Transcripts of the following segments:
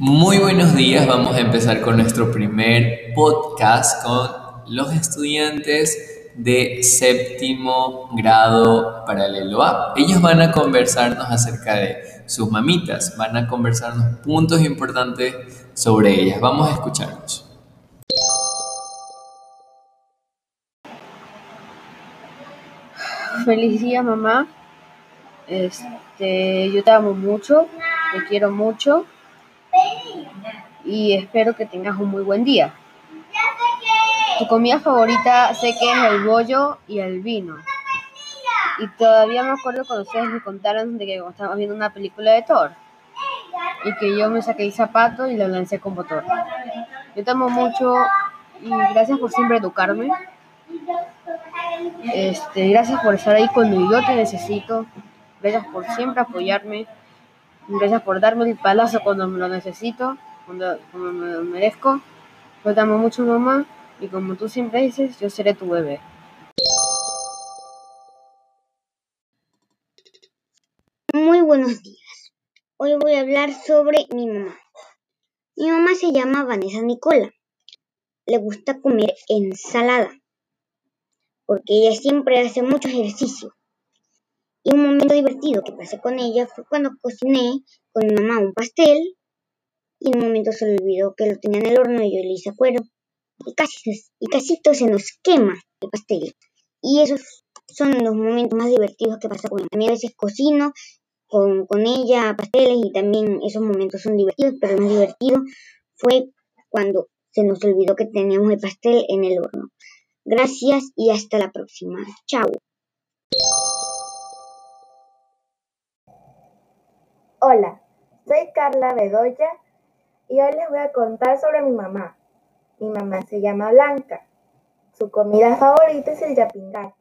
Muy buenos días, vamos a empezar con nuestro primer podcast con los estudiantes de séptimo grado paralelo A. Ellos van a conversarnos acerca de sus mamitas, van a conversarnos puntos importantes sobre ellas. Vamos a escucharlos. Feliz día, mamá. Este, yo te amo mucho, te quiero mucho y espero que tengas un muy buen día. Tu comida favorita sé que es el bollo y el vino. Y todavía me acuerdo cuando ustedes me contaron de que estábamos viendo una película de Thor y que yo me saqué el zapato y lo lancé con motor. Yo te amo mucho y gracias por siempre educarme. Este, gracias por estar ahí cuando yo te necesito. Gracias por siempre apoyarme. Gracias por darme el palazo cuando me lo necesito, cuando, me lo merezco. Yo te amo mucho, mamá. Y como tú siempre dices, yo seré tu bebé. Muy buenos días. Hoy voy a hablar sobre mi mamá. Mi mamá se llama Vanessa Nicola. Le gusta comer ensalada porque ella siempre hace mucho ejercicio. Y un momento divertido que pasé con ella fue cuando cociné con mi mamá un pastel y un momento se olvidó que lo tenía en el horno y yo le hice cuero y casi, y casi todo se nos quema el pastel. Y esos son los momentos más divertidos que pasa con ella. También a veces cocino con, con ella pasteles y también esos momentos son divertidos, pero lo más divertido fue cuando se nos olvidó que teníamos el pastel en el horno. Gracias y hasta la próxima. Chao. Hola, soy Carla Bedoya y hoy les voy a contar sobre mi mamá. Mi mamá se llama Blanca. Su comida favorita es el yapingat.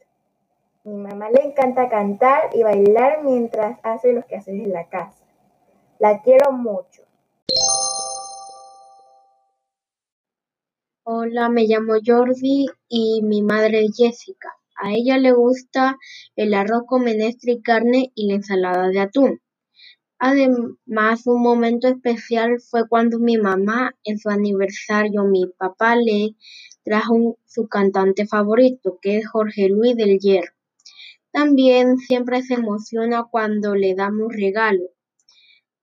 Mi mamá le encanta cantar y bailar mientras hace los quehaceres en la casa. La quiero mucho. Hola, me llamo Jordi y mi madre es Jessica. A ella le gusta el arroz con menestra y carne y la ensalada de atún. Además, un momento especial fue cuando mi mamá, en su aniversario, mi papá le trajo su cantante favorito, que es Jorge Luis del Hierro. También siempre se emociona cuando le damos regalo.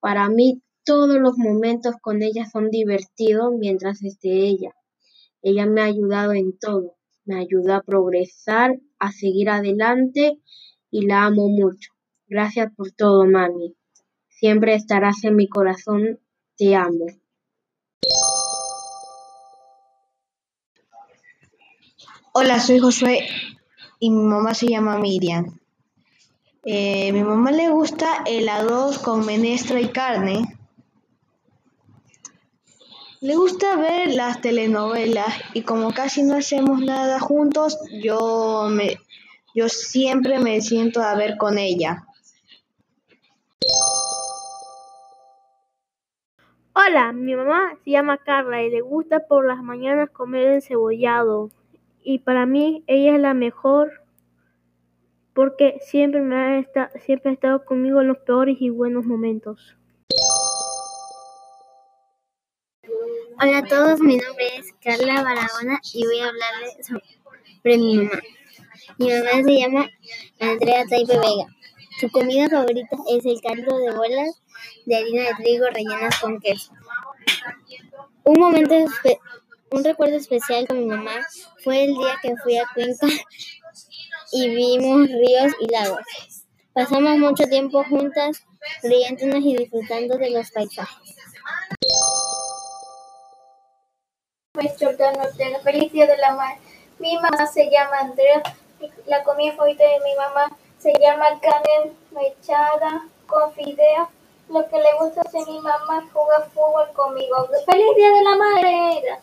Para mí, todos los momentos con ella son divertidos mientras esté ella. Ella me ha ayudado en todo, me ayuda a progresar, a seguir adelante y la amo mucho. Gracias por todo, mami. Siempre estarás en mi corazón, te amo. Hola, soy Josué y mi mamá se llama Miriam. Eh, mi mamá le gusta el arroz con menestra y carne le gusta ver las telenovelas y como casi no hacemos nada juntos, yo me yo siempre me siento a ver con ella. Hola, mi mamá se llama Carla y le gusta por las mañanas comer encebollado. Y para mí ella es la mejor porque siempre me ha, siempre ha estado conmigo en los peores y buenos momentos. Hola a todos, mi nombre es Carla Barahona y voy a hablarles sobre mi mamá. Mi mamá se llama Andrea Taipe Vega. Su comida favorita es el caldo de bolas de harina de trigo rellenas con queso. Un momento, un recuerdo especial con mi mamá fue el día que fui a Cuenca y vimos ríos y lagos. Pasamos mucho tiempo juntas, riéndonos y disfrutando de los paisajes. Pues. Mi mamá se llama Andrea, la comida favorita de mi mamá se llama carne mechada con fideo. Lo que le gusta hacer mi mamá es jugar fútbol conmigo. ¡Feliz día de la madre!